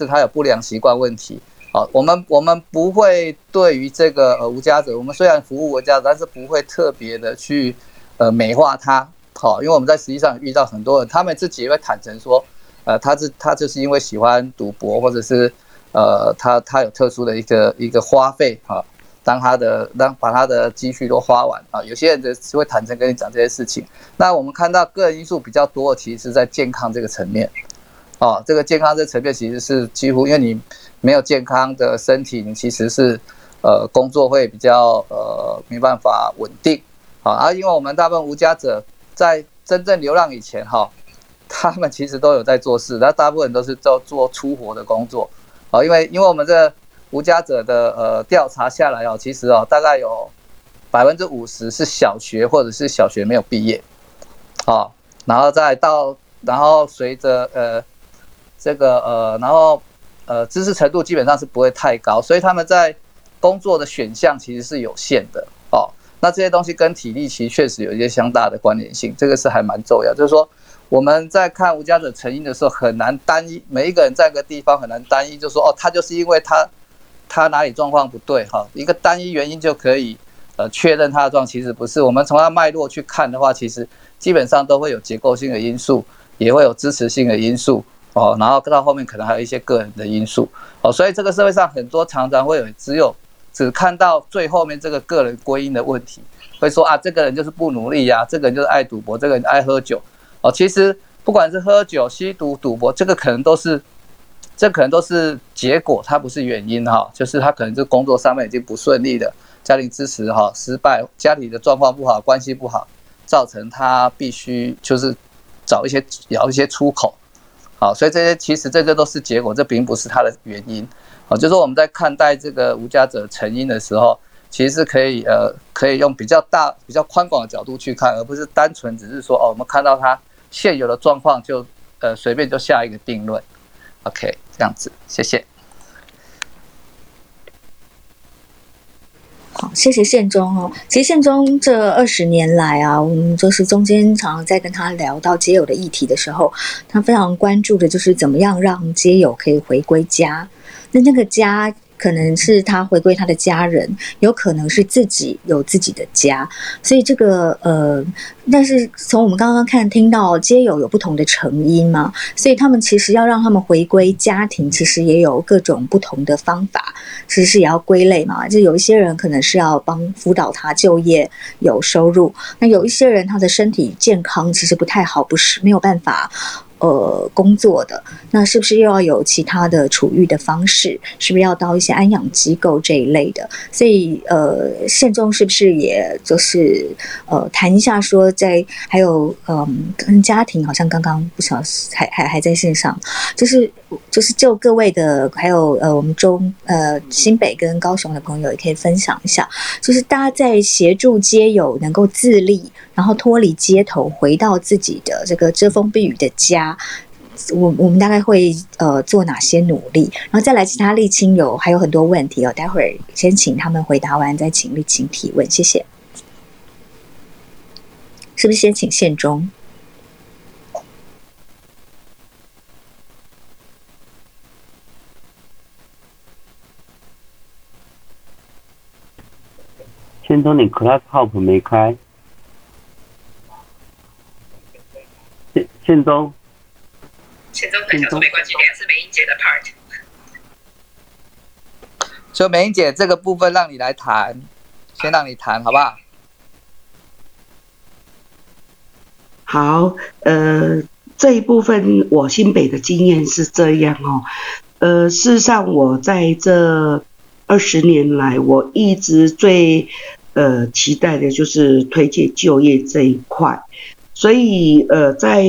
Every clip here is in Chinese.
是他有不良习惯问题。好，我们我们不会对于这个呃无家者，我们虽然服务无家者，但是不会特别的去呃美化他。好，因为我们在实际上遇到很多人，他们自己也会坦诚说，呃，他是他就是因为喜欢赌博，或者是呃他他有特殊的一个一个花费啊，当他的当把他的积蓄都花完啊，有些人是会坦诚跟你讲这些事情。那我们看到个人因素比较多，其实是在健康这个层面。哦，这个健康这层面其实是几乎，因为你没有健康的身体，你其实是呃工作会比较呃没办法稳定。好，啊，因为我们大部分无家者在真正流浪以前哈，他们其实都有在做事，那大部分都是做做粗活的工作。好，因为因为我们这无家者的呃调查下来哦，其实哦大概有百分之五十是小学或者是小学没有毕业。好，然后再到然后随着呃。这个呃，然后呃，知识程度基本上是不会太高，所以他们在工作的选项其实是有限的哦。那这些东西跟体力其实确实有一些相大的关联性，这个是还蛮重要。就是说我们在看无家者成因的时候，很难单一每一个人在一个地方很难单一，就说哦，他就是因为他他哪里状况不对哈，一个单一原因就可以呃确认他的状，其实不是。我们从他脉络去看的话，其实基本上都会有结构性的因素，也会有支持性的因素。哦，然后到后面可能还有一些个人的因素哦，所以这个社会上很多常常会有只有只看到最后面这个个人归因的问题，会说啊，这个人就是不努力呀，这个人就是爱赌博，这个人爱喝酒哦。其实不管是喝酒、吸毒、赌博，这个可能都是这可能都是结果，它不是原因哈。就是他可能是工作上面已经不顺利的，家庭支持哈失败，家里的状况不好，关系不好，造成他必须就是找一些找一些出口。好，所以这些其实这些都是结果，这并不是它的原因。好，就是我们在看待这个无家者成因的时候，其实是可以呃，可以用比较大、比较宽广的角度去看，而不是单纯只是说哦，我们看到它现有的状况就呃随便就下一个定论。OK，这样子，谢谢。好，谢谢宪宗哦。其实宪宗这二十年来啊，我们就是中间常常在跟他聊到街友的议题的时候，他非常关注的就是怎么样让街友可以回归家。那那个家。可能是他回归他的家人，有可能是自己有自己的家，所以这个呃，但是从我们刚刚看听到，皆有有不同的成因嘛，所以他们其实要让他们回归家庭，其实也有各种不同的方法，其实是也要归类嘛。就有一些人可能是要帮辅导他就业有收入，那有一些人他的身体健康其实不太好，不是没有办法。呃，工作的那是不是又要有其他的处遇的方式？是不是要到一些安养机构这一类的？所以呃，宪中是不是也就是呃谈一下说，在还有嗯跟家庭好像刚刚不晓还还还在线上，就是就是就各位的还有呃我们中呃新北跟高雄的朋友也可以分享一下，就是大家在协助街友能够自立。然后脱离街头，回到自己的这个遮风避雨的家，我我们大概会呃做哪些努力？然后再来其他沥青友还有很多问题哦，待会儿先请他们回答完，再请沥青提问，谢谢。是不是先请宪忠？宪忠，你 Class Hop 没开？宪中，宪中很小，没关系，等下是美英姐的 part。所以美英姐这个部分让你来谈，先让你谈，好不好？好，呃，这一部分我新北的经验是这样哦，呃，事实上我在这二十年来，我一直最呃期待的就是推荐就业这一块。所以，呃，在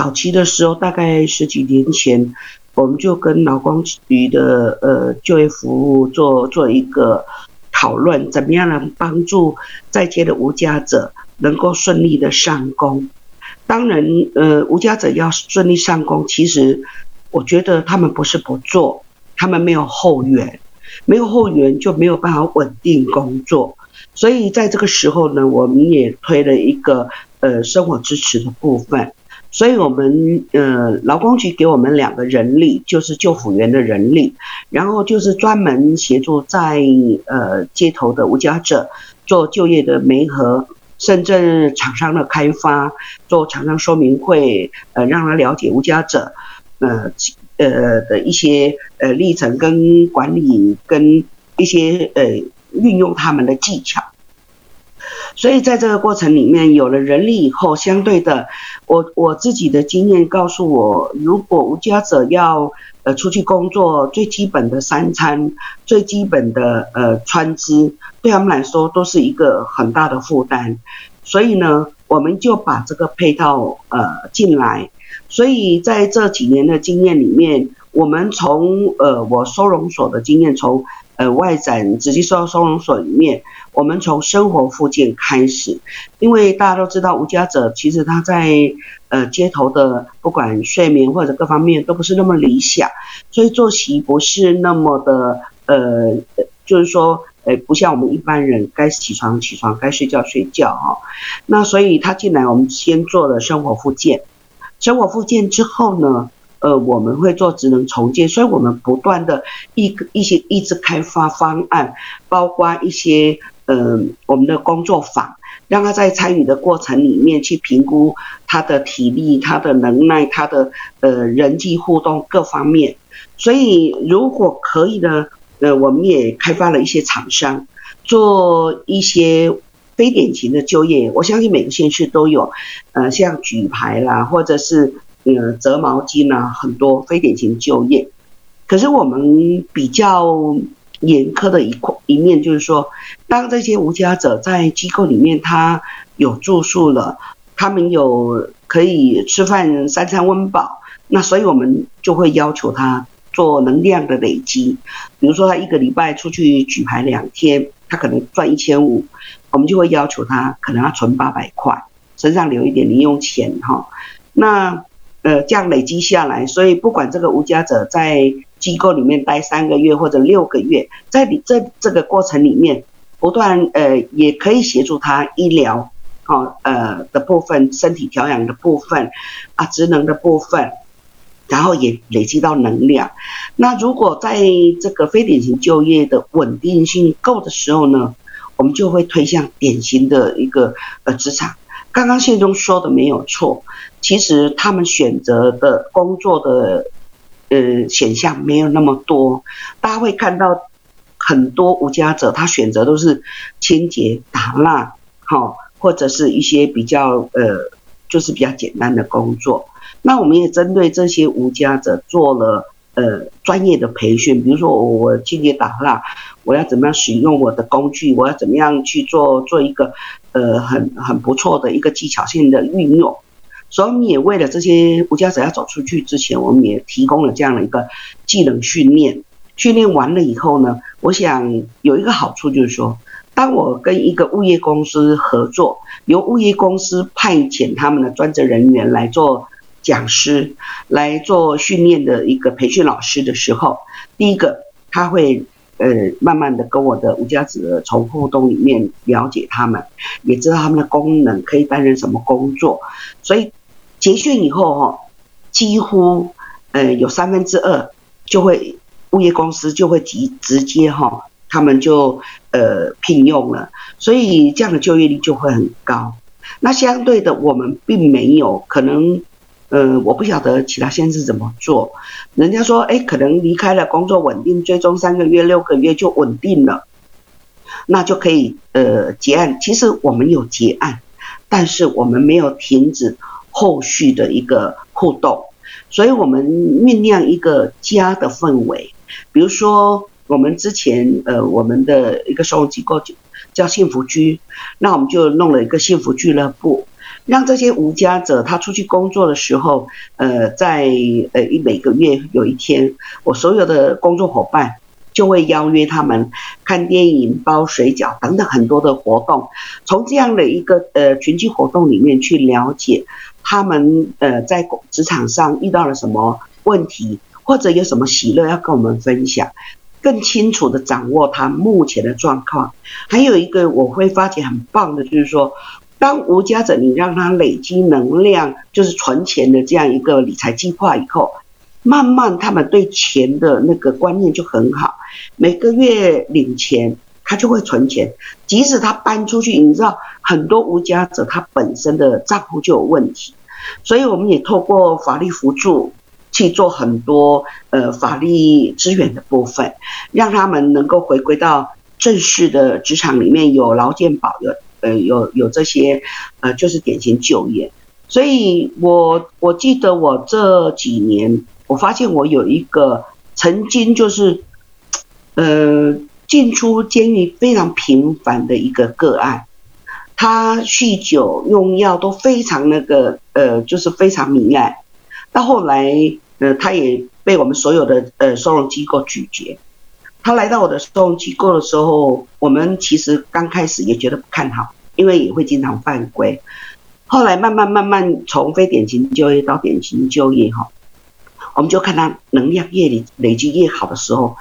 早期的时候，大概十几年前，我们就跟劳工局的呃就业服务做做一个讨论，怎么样能帮助在街的无家者能够顺利的上工。当然，呃，无家者要顺利上工，其实我觉得他们不是不做，他们没有后援，没有后援就没有办法稳定工作。所以在这个时候呢，我们也推了一个。呃，生活支持的部分，所以我们呃劳工局给我们两个人力，就是救辅员的人力，然后就是专门协助在呃街头的无家者做就业的媒合，甚至厂商的开发，做厂商说明会，呃让他了解无家者，呃呃的一些呃历程跟管理跟一些呃运用他们的技巧。所以在这个过程里面，有了人力以后，相对的，我我自己的经验告诉我，如果无家者要呃出去工作，最基本的三餐、最基本的呃穿资，对他们来说都是一个很大的负担。所以呢，我们就把这个配套呃进来。所以在这几年的经验里面，我们从呃我收容所的经验，从呃外展直接收收容所里面。我们从生活附件开始，因为大家都知道，无家者其实他在呃街头的不管睡眠或者各方面都不是那么理想，所以作息不是那么的呃，就是说呃不像我们一般人该起床起床，该睡觉睡觉哈。那所以他进来，我们先做了生活附件，生活附件之后呢，呃我们会做职能重建，所以我们不断的一一些一直开发方案，包括一些。嗯，我们的工作坊，让他在参与的过程里面去评估他的体力、他的能耐、他的呃人际互动各方面。所以如果可以呢，呃，我们也开发了一些厂商，做一些非典型的就业。我相信每个县市都有，呃，像举牌啦，或者是呃折毛巾啦，很多非典型就业。可是我们比较。严苛的一块一面就是说，当这些无家者在机构里面，他有住宿了，他们有可以吃饭三餐温饱，那所以我们就会要求他做能量的累积。比如说他一个礼拜出去举牌两天，他可能赚一千五，我们就会要求他可能要存八百块，身上留一点零用钱哈。那呃这样累积下来，所以不管这个无家者在机构里面待三个月或者六个月，在你这这个过程里面，不断呃也可以协助他医疗，哦呃的部分，身体调养的部分，啊职能的部分，然后也累积到能量。那如果在这个非典型就业的稳定性够的时候呢，我们就会推向典型的一个呃职场。刚刚谢中说的没有错，其实他们选择的工作的。呃，选项没有那么多，大家会看到很多无家者，他选择都是清洁、打蜡，好，或者是一些比较呃，就是比较简单的工作。那我们也针对这些无家者做了呃专业的培训，比如说我清洁打蜡，我要怎么样使用我的工具，我要怎么样去做做一个呃很很不错的一个技巧性的运用。所以，我们也为了这些无家者要走出去之前，我们也提供了这样的一个技能训练。训练完了以后呢，我想有一个好处就是说，当我跟一个物业公司合作，由物业公司派遣他们的专职人员来做讲师，来做训练的一个培训老师的时候，第一个他会呃慢慢的跟我的无家者从互动里面了解他们，也知道他们的功能可以担任什么工作，所以。结训以后哈，几乎呃有三分之二就会物业公司就会直直接哈，他们就呃聘用了，所以这样的就业率就会很高。那相对的，我们并没有可能，呃，我不晓得其他县市怎么做。人家说，哎，可能离开了工作稳定，最终三个月、六个月就稳定了，那就可以呃结案。其实我们有结案，但是我们没有停止。后续的一个互动，所以我们酝酿一个家的氛围。比如说，我们之前呃，我们的一个收容机构叫幸福居，那我们就弄了一个幸福俱乐部，让这些无家者他出去工作的时候，呃，在呃一每个月有一天，我所有的工作伙伴就会邀约他们看电影、包水饺等等很多的活动，从这样的一个呃群聚活动里面去了解。他们呃在职场上遇到了什么问题，或者有什么喜乐要跟我们分享，更清楚的掌握他目前的状况。还有一个我会发觉很棒的，就是说当无家者你让他累积能量，就是存钱的这样一个理财计划以后，慢慢他们对钱的那个观念就很好，每个月领钱。他就会存钱，即使他搬出去，你知道很多无家者他本身的账户就有问题，所以我们也透过法律辅助去做很多呃法律资源的部分，让他们能够回归到正式的职场里面，有劳健保，有呃有有这些呃就是典型就业。所以我我记得我这几年，我发现我有一个曾经就是呃。进出监狱非常频繁的一个个案，他酗酒用药都非常那个呃，就是非常糜烂。到后来，呃，他也被我们所有的呃收容机构拒绝。他来到我的收容机构的时候，我们其实刚开始也觉得不看好，因为也会经常犯规。后来慢慢慢慢从非典型就业到典型就业哈，我们就看他能量越累累积越好的时候。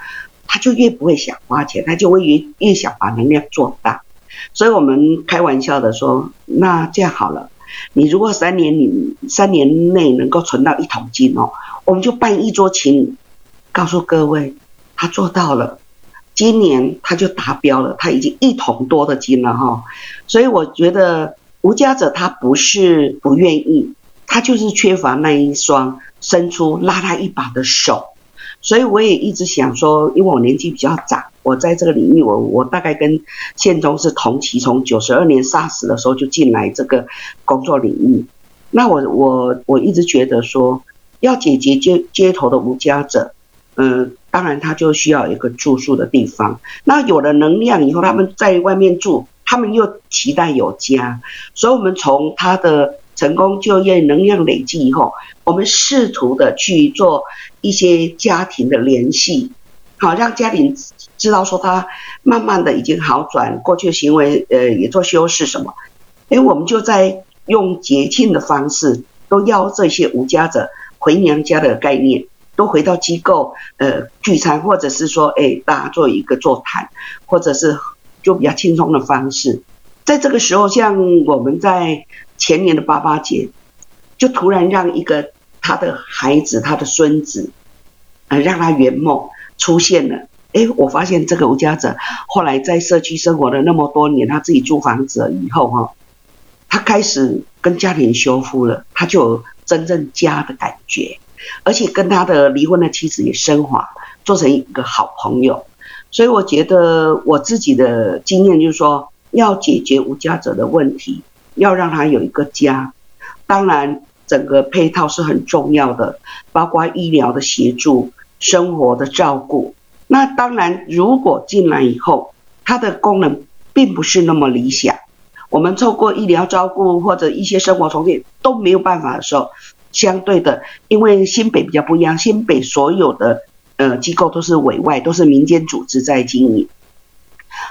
他就越不会想花钱，他就会越越想把能量做大，所以我们开玩笑的说，那这样好了，你如果三年你三年内能够存到一桶金哦，我们就办一桌请，告诉各位，他做到了，今年他就达标了，他已经一桶多的金了哈，所以我觉得无家者他不是不愿意，他就是缺乏那一双伸出拉他一把的手。所以我也一直想说，因为我年纪比较长，我在这个领域，我我大概跟宪宗是同期，从九十二年 SARS 的时候就进来这个工作领域。那我我我一直觉得说，要解决街街头的无家者，嗯，当然他就需要一个住宿的地方。那有了能量以后，他们在外面住，他们又期待有家，所以我们从他的。成功就业能量累积以后，我们试图的去做一些家庭的联系，好让家庭知道说他慢慢的已经好转，过去的行为呃也做修饰什么，哎，我们就在用节庆的方式，都邀这些无家者回娘家的概念，都回到机构呃聚餐，或者是说哎大家做一个座谈，或者是就比较轻松的方式，在这个时候，像我们在。前年的八八节，就突然让一个他的孩子、他的孙子，呃，让他圆梦出现了。哎，我发现这个无家者后来在社区生活了那么多年，他自己租房子以后哈，他开始跟家庭修复了，他就有真正家的感觉，而且跟他的离婚的妻子也升华，做成一个好朋友。所以我觉得我自己的经验就是说，要解决无家者的问题。要让他有一个家，当然整个配套是很重要的，包括医疗的协助、生活的照顾。那当然，如果进来以后，它的功能并不是那么理想，我们透过医疗照顾或者一些生活重建都没有办法的时候，相对的，因为新北比较不一样，新北所有的呃机构都是委外，都是民间组织在经营。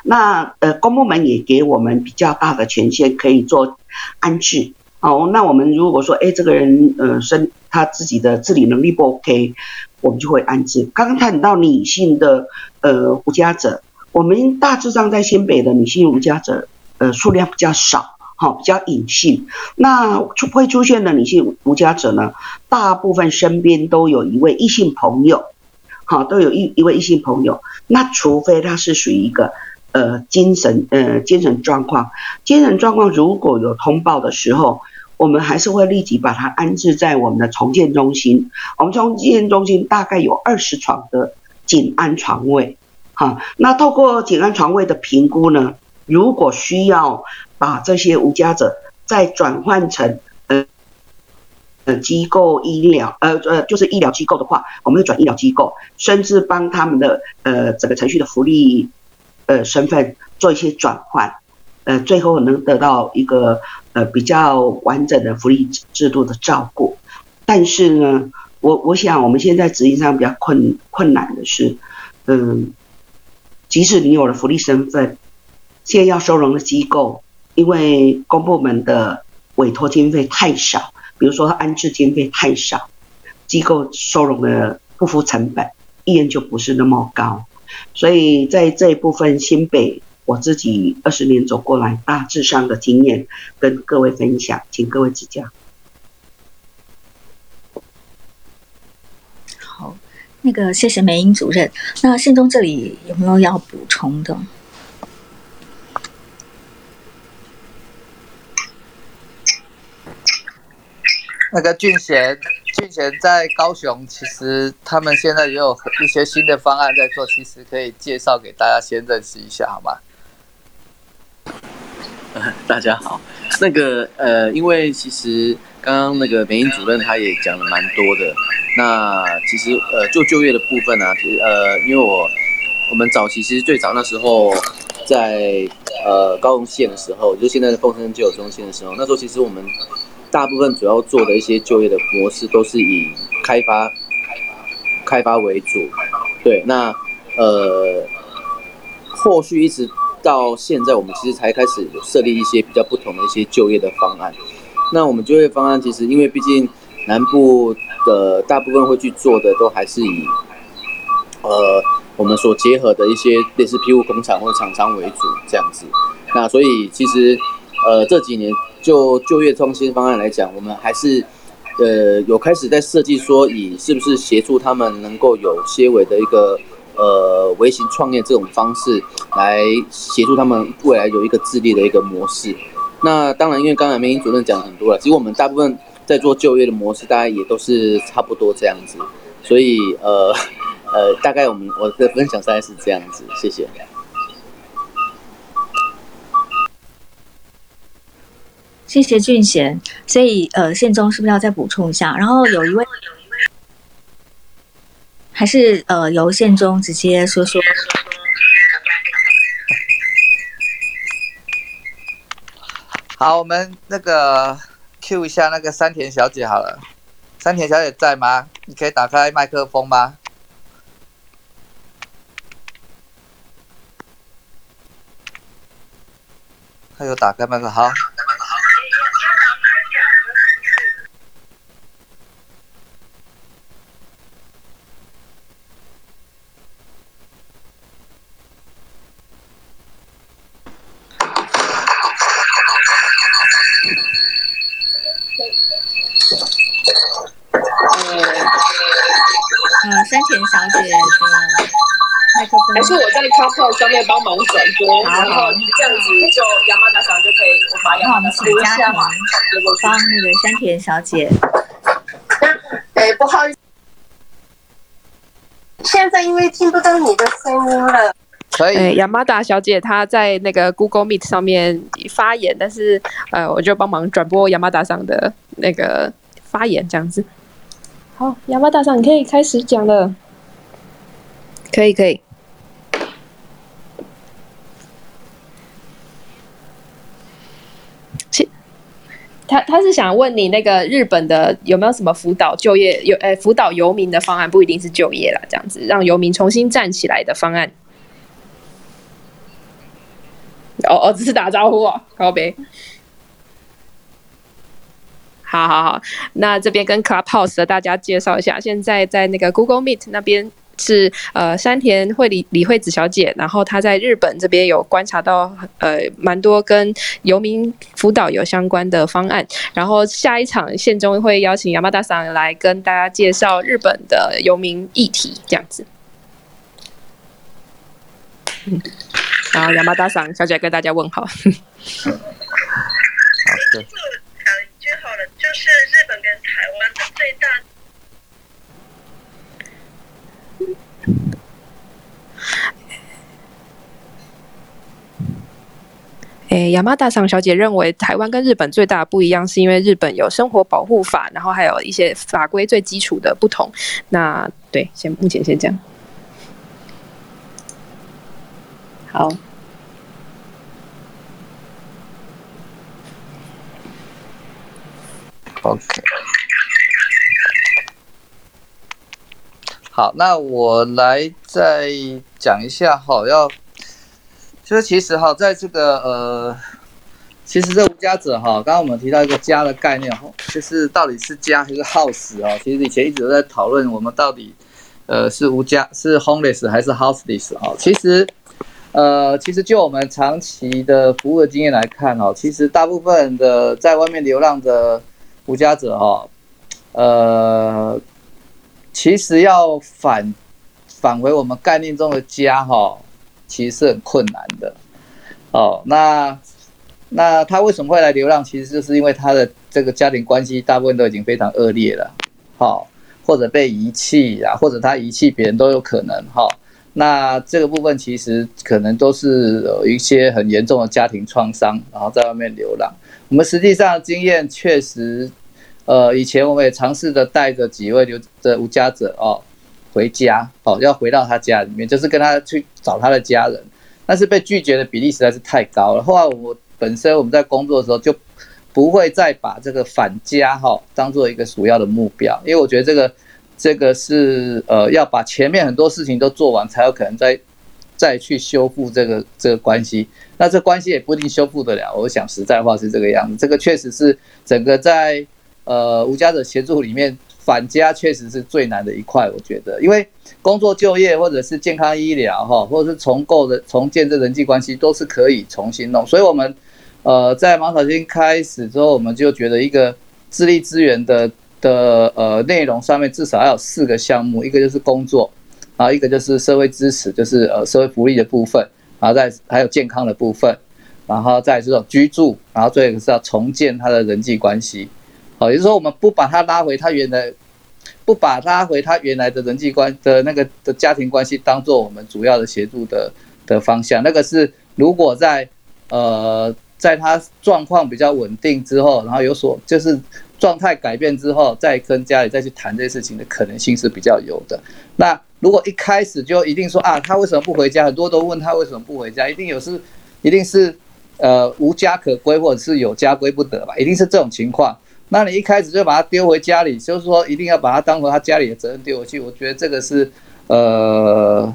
那呃，公部门也给我们比较大的权限，可以做安置。哦，那我们如果说，哎，这个人呃，身他自己的自理能力不 OK，我们就会安置。刚刚谈到女性的呃无家者，我们大致上在新北的女性无家者呃数量比较少，哈，比较隐性。那出会出现的女性无家者呢，大部分身边都有一位异性朋友，好，都有一一位异性朋友。那除非他是属于一个。呃，精神呃，精神状况，精神状况如果有通报的时候，我们还是会立即把它安置在我们的重建中心。我们重建中心大概有二十床的紧安床位，哈。那透过紧安床位的评估呢，如果需要把这些无家者再转换成呃呃机构医疗，呃呃就是医疗机构的话，我们会转医疗机构，甚至帮他们的呃整个程序的福利。呃，身份做一些转换，呃，最后能得到一个呃比较完整的福利制度的照顾。但是呢，我我想我们现在执行上比较困困难的是，嗯，即使你有了福利身份，现在要收容的机构，因为公部门的委托经费太少，比如说安置经费太少，机构收容的不服成本，意愿就不是那么高。所以在这一部分，新北我自己二十年走过来大致上的经验跟各位分享，请各位指教。好，那个谢谢梅英主任。那信中这里有没有要补充的？那个俊贤，俊贤在高雄，其实他们现在也有一些新的方案在做，其实可以介绍给大家先认识一下，好吗？大家好，那个呃，因为其实刚刚那个梅英主任他也讲了蛮多的。那其实呃，就就业的部分呢，其实呃，因为我我们早期其实最早那时候在呃高雄县的时候，就现在的凤山就有中心的时候，那时候其实我们大部分主要做的一些就业的模式都是以开发开发为主。对，那呃，后续一直。到现在，我们其实才开始设立一些比较不同的一些就业的方案。那我们就业方案其实，因为毕竟南部的大部分会去做的，都还是以呃我们所结合的一些类似庇护工厂或者厂商为主这样子。那所以其实呃这几年就就业创新方案来讲，我们还是呃有开始在设计说，以是不是协助他们能够有些微的一个。呃，微型创业这种方式来协助他们未来有一个自立的一个模式。那当然，因为刚才梅英主任讲很多了，其实我们大部分在做就业的模式，大概也都是差不多这样子。所以，呃 呃，大概我们我的分享大概是这样子。谢谢。谢谢俊贤。所以，呃，宪宗是不是要再补充一下？然后有一位。还是呃，由宪中直接说说。好，我们那个 Q 一下那个山田小姐好了。山田小姐在吗？你可以打开麦克风吗？她有打开麦克，好。还是我在 c o p o 上面帮忙转播，然后这样子就亚麻达上就可以，我把亚麻达上录下来，帮那个山田小姐。哎，不好意思，现在因为听不到你的声音了。可以，亚麻达小姐她在那个 Google Meet 上面发言，但是呃，我就帮忙转播亚麻达上的那个发言，这样子。好，亚麻达上你可以开始讲了。可以，可以。他他是想问你那个日本的有没有什么辅导就业有诶辅导游民的方案，不一定是就业啦，这样子让游民重新站起来的方案。哦哦，只是打招呼哦，告别。好好好，那这边跟 Clubhouse 的大家介绍一下，现在在那个 Google Meet 那边。是呃山田惠理李惠子小姐，然后她在日本这边有观察到呃蛮多跟游民辅导有相关的方案，然后下一场县中会邀请亚麻大桑来跟大家介绍日本的游民议题，这样子。嗯，然后亚麻大桑小姐跟大家问好。好的。讲一句好了，就是日本跟台湾的。最大。诶，亚麻大桑小姐认为，台湾跟日本最大的。不一样，是因为日本有生活保护法，然后还有一些法规最基础的。不同。那对，先目前先这样。好。OK。好，那我来再讲一下哈，要，就是其实哈，在这个呃，其实这无家者哈，刚刚我们提到一个家的概念哈，就是到底是家还是 house 啊？其实以前一直都在讨论，我们到底呃是无家是 homeless 还是 houseless 哈？其实呃，其实就我们长期的服务的经验来看哦，其实大部分的在外面流浪的无家者哦，呃，其实要返返回我们概念中的家哈，其实是很困难的哦。那那他为什么会来流浪？其实就是因为他的这个家庭关系大部分都已经非常恶劣了，好，或者被遗弃啊，或者他遗弃别人都有可能哈。那这个部分其实可能都是有一些很严重的家庭创伤，然后在外面流浪。我们实际上经验确实，呃，以前我们也尝试着带着几位留的无家者哦回家，哦要回到他家里面，就是跟他去找他的家人，但是被拒绝的比例实在是太高了。后来我本身我们在工作的时候就不会再把这个返家哈当做一个主要的目标，因为我觉得这个。这个是呃要把前面很多事情都做完，才有可能再再去修复这个这个关系。那这关系也不一定修复得了。我想实在话是这个样子。这个确实是整个在呃无家者协助里面返家确实是最难的一块。我觉得，因为工作就业或者是健康医疗哈，或者是重构的重建这人际关系都是可以重新弄。所以我们呃在芒草星开始之后，我们就觉得一个智力资源的。的呃内容上面至少要有四个项目，一个就是工作，然后一个就是社会支持，就是呃社会福利的部分，然后再还有健康的部分，然后再这种居住，然后最后是要重建他的人际关系。好，也就是说我们不把他拉回他原来，不把他回他原来的人际关的那个的家庭关系当做我们主要的协助的的方向。那个是如果在呃在他状况比较稳定之后，然后有所就是。状态改变之后，再跟家里再去谈这些事情的可能性是比较有的。那如果一开始就一定说啊，他为什么不回家？很多都问他为什么不回家，一定有是，一定是呃无家可归，或者是有家归不得吧？一定是这种情况。那你一开始就把他丢回家里，就是说一定要把他当成他家里的责任丢回去。我觉得这个是呃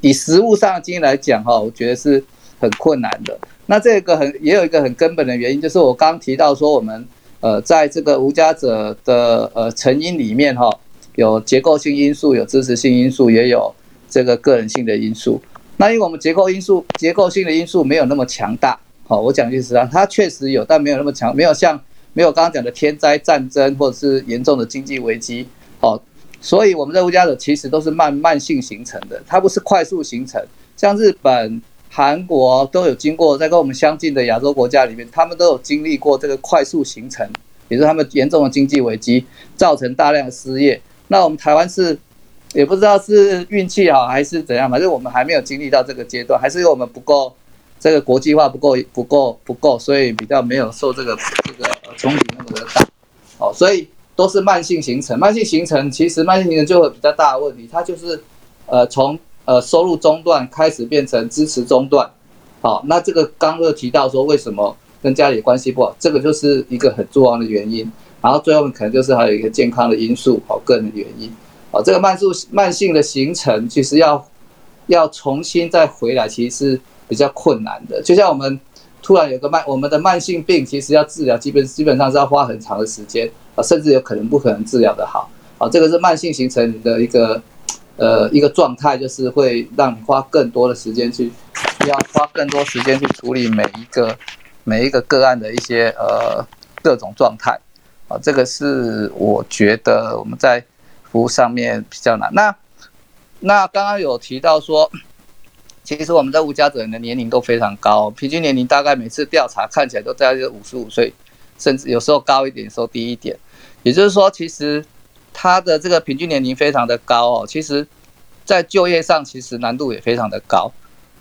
以实物上的经验来讲哈，我觉得是很困难的。那这个很也有一个很根本的原因，就是我刚提到说我们。呃，在这个无家者的呃成因里面哈，有结构性因素，有支持性因素，也有这个个人性的因素。那因为我们结构因素、结构性的因素没有那么强大，好，我讲句实话，它确实有，但没有那么强，没有像没有刚刚讲的天灾、战争或者是严重的经济危机，好，所以我们的无家者其实都是慢慢性形成的，它不是快速形成，像日本。韩国都有经过，在跟我们相近的亚洲国家里面，他们都有经历过这个快速形成，也是他们严重的经济危机，造成大量的失业。那我们台湾是，也不知道是运气好还是怎样，反正我们还没有经历到这个阶段，还是因为我们不够这个国际化不够不够不够，所以比较没有受这个这个冲击那么的大。哦，所以都是慢性形成，慢性形成其实慢性形成就会比较大的问题，它就是呃从。呃，收入中断开始变成支持中断，好，那这个刚刚提到说为什么跟家里关系不好，这个就是一个很重要的原因。然后最后可能就是还有一个健康的因素，好，个人的原因，好，这个慢速慢性的形成其实要要重新再回来，其实是比较困难的。就像我们突然有个慢，我们的慢性病其实要治疗，基本基本上是要花很长的时间啊，甚至有可能不可能治疗的好，好，这个是慢性形成的一个。呃，一个状态就是会让你花更多的时间去，要花更多时间去处理每一个每一个个案的一些呃各种状态，啊，这个是我觉得我们在服务上面比较难。那那刚刚有提到说，其实我们在无家者的年龄都非常高，平均年龄大概每次调查看起来都在五十五岁，甚至有时候高一点，有时候低一点。也就是说，其实。他的这个平均年龄非常的高哦，其实，在就业上其实难度也非常的高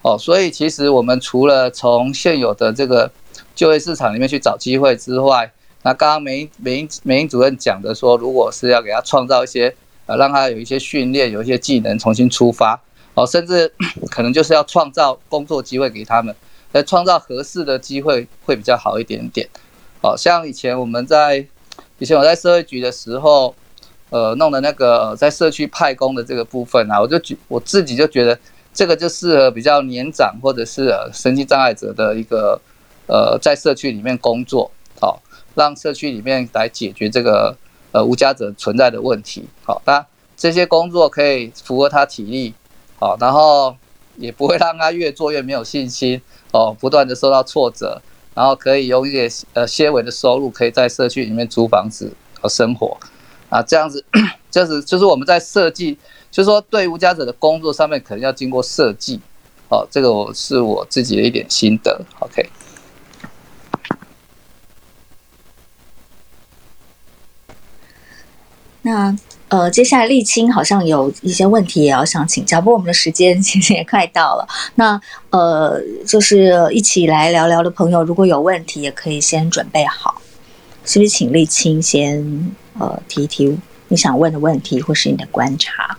哦，所以其实我们除了从现有的这个就业市场里面去找机会之外，那刚刚梅梅梅英主任讲的说，如果是要给他创造一些呃，让他有一些训练，有一些技能重新出发哦，甚至 可能就是要创造工作机会给他们，来创造合适的机会会比较好一点点。哦，像以前我们在以前我在社会局的时候。呃，弄的那个在社区派工的这个部分啊，我就觉我自己就觉得这个就适合比较年长或者是呃身心障碍者的一个呃，在社区里面工作，好，让社区里面来解决这个呃无家者存在的问题，好，那这些工作可以符合他体力，好，然后也不会让他越做越没有信心哦，不断的受到挫折，然后可以用一些呃些微的收入，可以在社区里面租房子和生活。啊，这样子，这是就是我们在设计，就是说对无家者的工作上面可能要经过设计，哦，这个我是我自己的一点心得，OK。那呃，接下来沥青好像有一些问题也要想请教，不过我们的时间 其实也快到了。那呃，就是一起来聊聊的朋友，如果有问题也可以先准备好，是不是？请沥青先呃提一提你想问的问题，或是你的观察。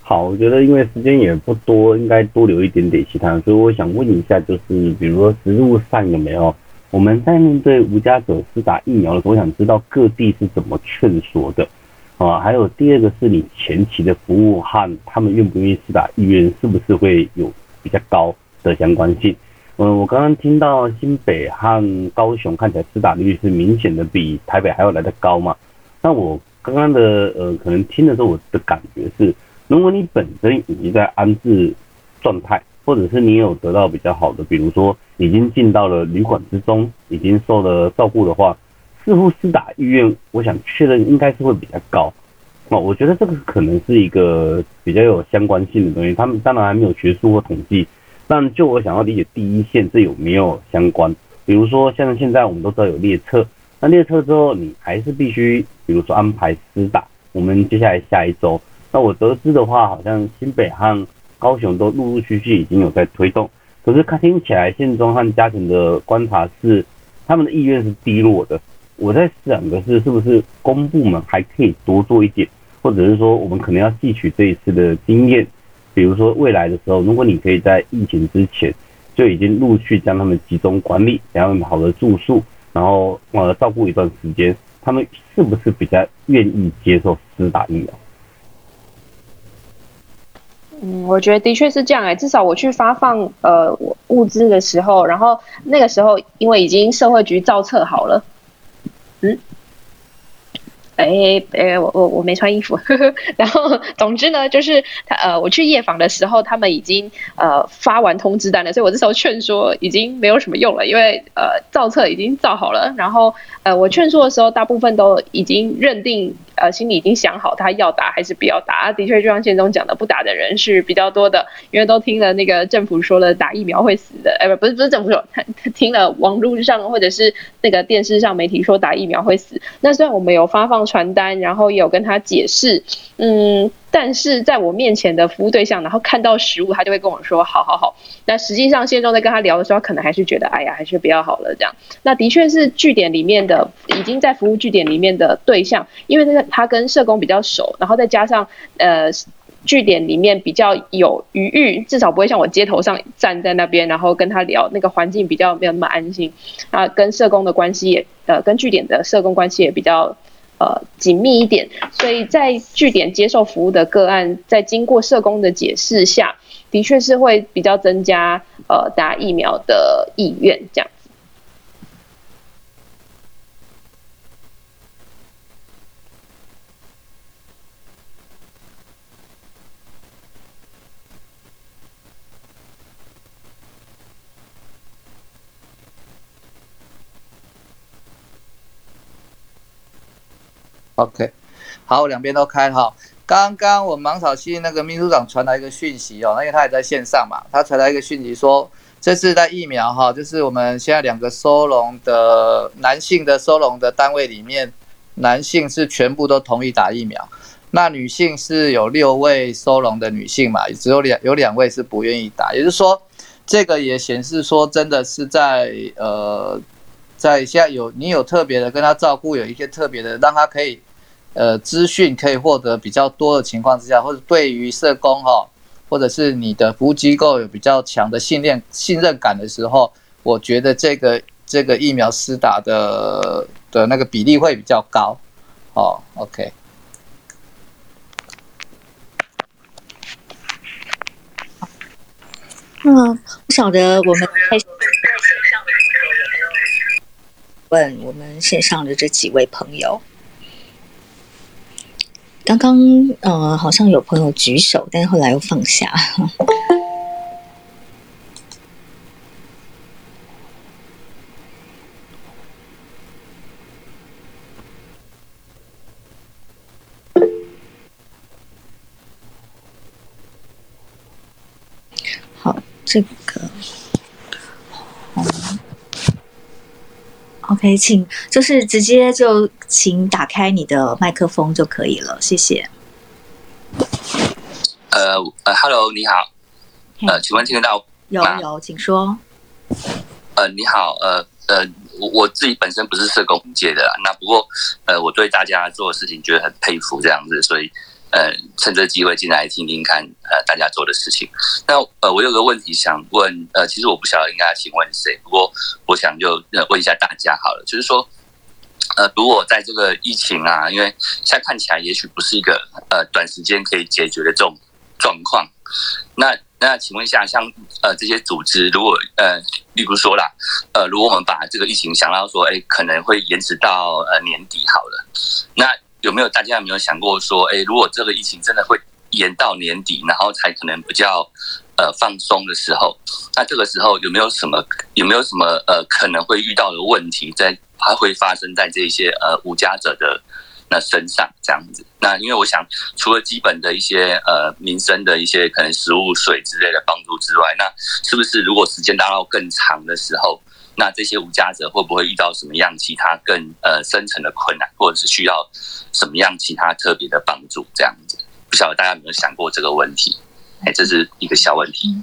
好，我觉得因为时间也不多，应该多留一点点其他，所以我想问一下，就是比如说实物上有没有？我们在面对无家者施打疫苗的时候，我想知道各地是怎么劝说的，啊，还有第二个是你前期的服务和他们愿不愿意施打意愿是不是会有比较高的相关性？嗯，我刚刚听到新北和高雄看起来施打率是明显的比台北还要来得高嘛？那我刚刚的呃，可能听的时候我的感觉是，如果你本身已经在安置状态。或者是你有得到比较好的，比如说已经进到了旅馆之中，已经受了照顾的话，似乎施打意愿，我想确认应该是会比较高。哦，我觉得这个可能是一个比较有相关性的东西。他们当然还没有学术或统计，但就我想要理解第一线这有没有相关？比如说像现在我们都知道有列车，那列车之后你还是必须，比如说安排施打。我们接下来下一周，那我得知的话，好像新北和高雄都陆陆续续已经有在推动，可是看听起来县中和家庭的观察是，他们的意愿是低落的。我在想的是，是不是公部门还可以多做一点，或者是说我们可能要汲取这一次的经验，比如说未来的时候，如果你可以在疫情之前就已经陆续将他们集中管理，然后好的住宿，然后呃照顾一段时间，他们是不是比较愿意接受施打疫苗？嗯，我觉得的确是这样哎，至少我去发放呃物资的时候，然后那个时候因为已经社会局造册好了，嗯。哎哎，我我我没穿衣服，呵呵。然后总之呢，就是他呃，我去夜访的时候，他们已经呃发完通知单了，所以我这时候劝说已经没有什么用了，因为呃造册已经造好了，然后呃我劝说的时候，大部分都已经认定呃心里已经想好他要打还是不要打，的确就像建中讲的，不打的人是比较多的，因为都听了那个政府说了打疫苗会死的，哎不不是不是政府说，他听了网络上或者是那个电视上媒体说打疫苗会死，那虽然我们有发放。传单，然后也有跟他解释，嗯，但是在我面前的服务对象，然后看到食物，他就会跟我说，好好好。那实际上，现状在跟他聊的时候，可能还是觉得，哎呀，还是不要好了这样。那的确是据点里面的，已经在服务据点里面的对象，因为那个他跟社工比较熟，然后再加上呃。据点里面比较有余裕，至少不会像我街头上站在那边，然后跟他聊，那个环境比较没有那么安心。啊，跟社工的关系也，呃，跟据点的社工关系也比较。呃，紧密一点，所以在据点接受服务的个案，在经过社工的解释下，的确是会比较增加呃打疫苗的意愿，这样。OK，好，两边都开哈。刚刚我芒草溪那个秘书长传来一个讯息哦，因为他也在线上嘛，他传来一个讯息说，这次在疫苗哈，就是我们现在两个收容的男性的收容的单位里面，男性是全部都同意打疫苗，那女性是有六位收容的女性嘛，只有两有两位是不愿意打，也就是说，这个也显示说，真的是在呃，在现在有你有特别的跟他照顾，有一些特别的让他可以。呃，资讯可以获得比较多的情况之下，或者对于社工哈，或者是你的服务机构有比较强的信任信任感的时候，我觉得这个这个疫苗施打的的那个比例会比较高。哦，OK。嗯，不晓得我们问我们线上的这几位朋友。刚刚呃好像有朋友举手，但是后来又放下。好，这个。OK，请就是直接就请打开你的麦克风就可以了，谢谢。呃呃，Hello，你好，呃，请问听得到？有有，请说。呃，你好，呃呃，我我自己本身不是社工界的，那不过呃，我对大家做的事情觉得很佩服，这样子，所以。呃，趁这机会进来听听看，呃，大家做的事情。那呃，我有个问题想问，呃，其实我不晓得应该请问谁，不过我想就问一下大家好了，就是说，呃，如果在这个疫情啊，因为现在看起来也许不是一个呃短时间可以解决的这种状况，那那请问一下，像呃这些组织，如果呃，例如说啦，呃，如果我们把这个疫情想到说，哎，可能会延迟到呃年底好了，那。有没有大家有没有想过说，哎，如果这个疫情真的会延到年底，然后才可能比较呃放松的时候，那这个时候有没有什么有没有什么呃可能会遇到的问题，在它会发生在这些呃无家者的那身上这样子？那因为我想，除了基本的一些呃民生的一些可能食物、水之类的帮助之外，那是不是如果时间拉到更长的时候？那这些无家者会不会遇到什么样其他更呃深层的困难，或者是需要什么样其他特别的帮助？这样子，不晓得大家有没有想过这个问题？哎，这是一个小问题。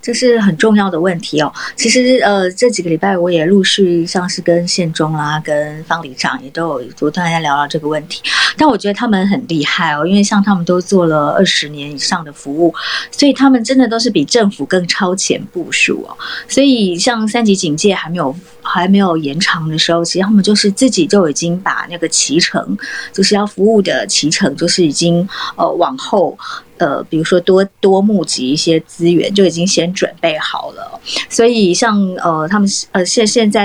这是很重要的问题哦。其实，呃，这几个礼拜我也陆续像是跟县中啦、跟方里长也都有不断在聊到这个问题。但我觉得他们很厉害哦，因为像他们都做了二十年以上的服务，所以他们真的都是比政府更超前部署哦。所以，像三级警戒还没有还没有延长的时候，其实他们就是自己就已经把那个骑程，就是要服务的骑程，就是已经呃往后。呃，比如说多多募集一些资源，就已经先准备好了。所以像呃，他们呃现现在。